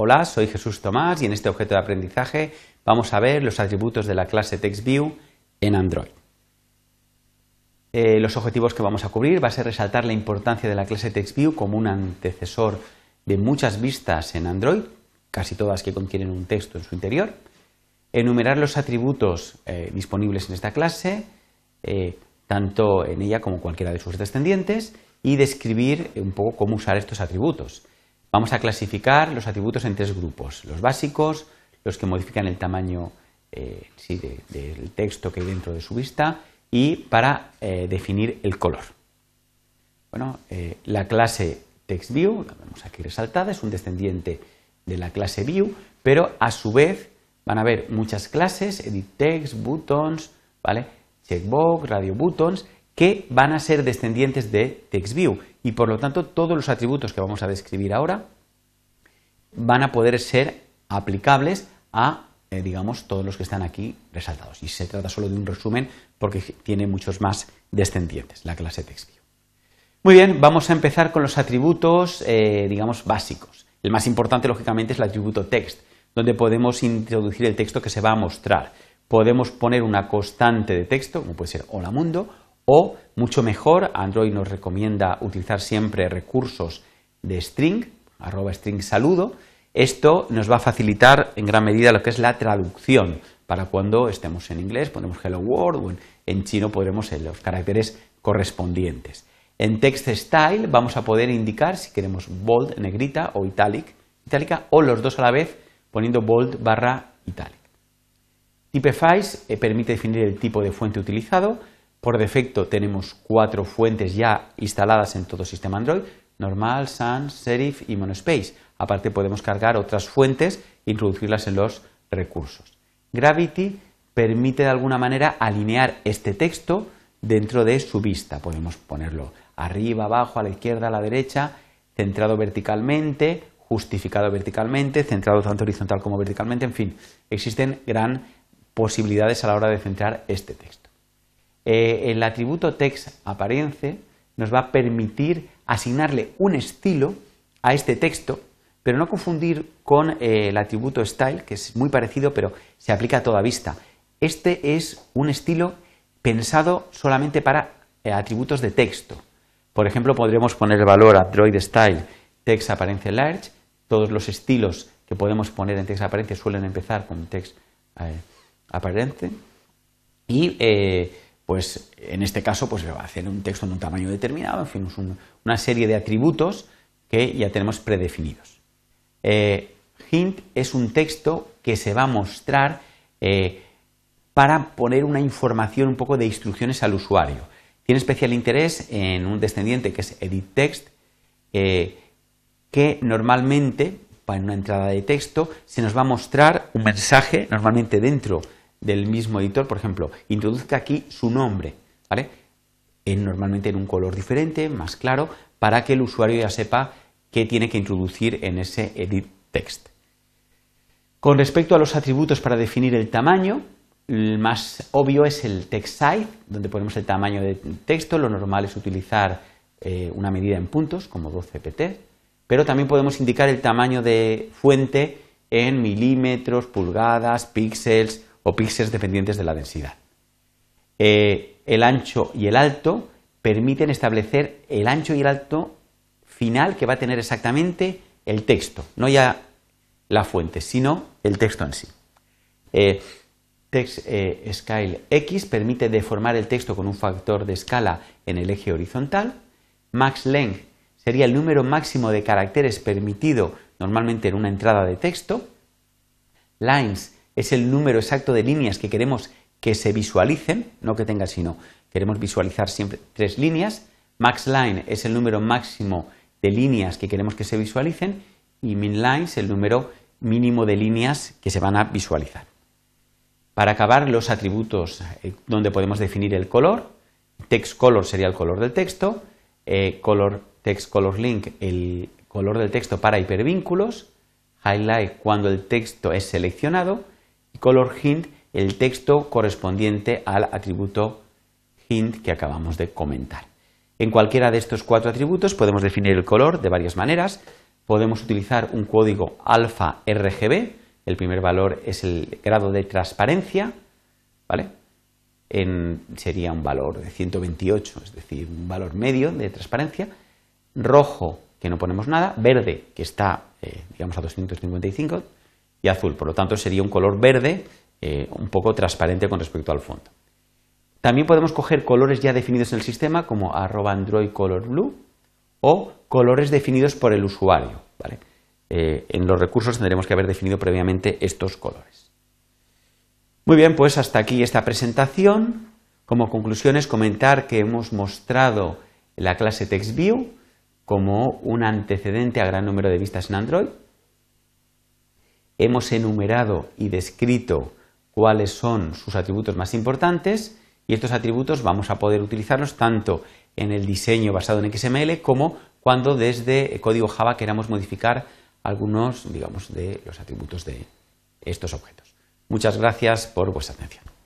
Hola, soy Jesús Tomás y en este objeto de aprendizaje vamos a ver los atributos de la clase TextView en Android. Eh, los objetivos que vamos a cubrir va a ser resaltar la importancia de la clase TextView como un antecesor de muchas vistas en Android, casi todas que contienen un texto en su interior, enumerar los atributos eh, disponibles en esta clase, eh, tanto en ella como cualquiera de sus descendientes, y describir un poco cómo usar estos atributos. Vamos a clasificar los atributos en tres grupos, los básicos, los que modifican el tamaño eh, del texto que hay dentro de su vista y para eh, definir el color. Bueno, eh, la clase TextView, la vemos aquí resaltada, es un descendiente de la clase View, pero a su vez van a haber muchas clases, Edit Text, Buttons, ¿vale? Checkbox, Radio Buttons, que van a ser descendientes de TextView y por lo tanto todos los atributos que vamos a describir ahora van a poder ser aplicables a, eh, digamos, todos los que están aquí resaltados. Y se trata solo de un resumen porque tiene muchos más descendientes, la clase TextView. Muy bien, vamos a empezar con los atributos, eh, digamos, básicos. El más importante, lógicamente, es el atributo text, donde podemos introducir el texto que se va a mostrar. Podemos poner una constante de texto, como puede ser hola mundo, o, mucho mejor, Android nos recomienda utilizar siempre recursos de string, arroba string saludo. Esto nos va a facilitar en gran medida lo que es la traducción. Para cuando estemos en inglés, ponemos hello world o en, chino podremos los caracteres correspondientes. En text style vamos a poder indicar si queremos bold, negrita o italic, itálica o los dos a la vez poniendo bold barra italic. Typeface eh, permite definir el tipo de fuente utilizado por defecto tenemos cuatro fuentes ya instaladas en todo sistema Android, Normal, Sans, Serif y Monospace. Aparte podemos cargar otras fuentes e introducirlas en los recursos. Gravity permite de alguna manera alinear este texto dentro de su vista. Podemos ponerlo arriba, abajo, a la izquierda, a la derecha, centrado verticalmente, justificado verticalmente, centrado tanto horizontal como verticalmente, en fin, existen gran posibilidades a la hora de centrar este texto. Eh, el atributo text nos va a permitir asignarle un estilo a este texto, pero no confundir con eh, el atributo style, que es muy parecido, pero se aplica a toda vista. Este es un estilo pensado solamente para eh, atributos de texto. Por ejemplo, podremos poner el valor Android Style Text Apariencia Large. Todos los estilos que podemos poner en Text Apariencia suelen empezar con Text Aparente. Pues en este caso pues va a hacer un texto en un tamaño determinado, en fin, es una serie de atributos que ya tenemos predefinidos. Eh, hint es un texto que se va a mostrar eh, para poner una información un poco de instrucciones al usuario. Tiene especial interés en un descendiente que es edit text, eh, que normalmente, para una entrada de texto, se nos va a mostrar un mensaje, normalmente dentro del mismo editor, por ejemplo, introduzca aquí su nombre, ¿vale? En, normalmente en un color diferente, más claro, para que el usuario ya sepa qué tiene que introducir en ese edit text. Con respecto a los atributos para definir el tamaño, el más obvio es el text size, donde ponemos el tamaño de texto. Lo normal es utilizar eh, una medida en puntos, como 12 pt, pero también podemos indicar el tamaño de fuente en milímetros, pulgadas, píxeles o píxeles dependientes de la densidad. Eh, el ancho y el alto permiten establecer el ancho y el alto final que va a tener exactamente el texto, no ya la fuente, sino el texto en sí. Eh, eh, Scale X permite deformar el texto con un factor de escala en el eje horizontal. Max Length sería el número máximo de caracteres permitido normalmente en una entrada de texto. Lines es el número exacto de líneas que queremos que se visualicen, no que tenga, sino queremos visualizar siempre tres líneas. Max line es el número máximo de líneas que queremos que se visualicen y min line es el número mínimo de líneas que se van a visualizar. Para acabar, los atributos eh, donde podemos definir el color. Text color sería el color del texto. Eh, color text color link, el color del texto para hipervínculos. Highlight cuando el texto es seleccionado color hint el texto correspondiente al atributo hint que acabamos de comentar. En cualquiera de estos cuatro atributos podemos definir el color de varias maneras. podemos utilizar un código alfa RGB. El primer valor es el grado de transparencia, ¿vale? sería un valor de 128, es decir, un valor medio de transparencia. Rojo, que no ponemos nada. Verde, que está, eh, digamos, a 255. Y azul, por lo tanto, sería un color verde eh, un poco transparente con respecto al fondo. También podemos coger colores ya definidos en el sistema, como arroba Android Color Blue, o colores definidos por el usuario. Eh, en los recursos tendremos que haber definido previamente estos colores. Muy bien, pues hasta aquí esta presentación. Como conclusión es comentar que hemos mostrado la clase TextView como un antecedente a gran número de vistas en Android. Hemos enumerado y descrito cuáles son sus atributos más importantes y estos atributos vamos a poder utilizarlos tanto en el diseño basado en XML como cuando desde código Java queramos modificar algunos, digamos, de los atributos de estos objetos. Muchas gracias por vuestra atención.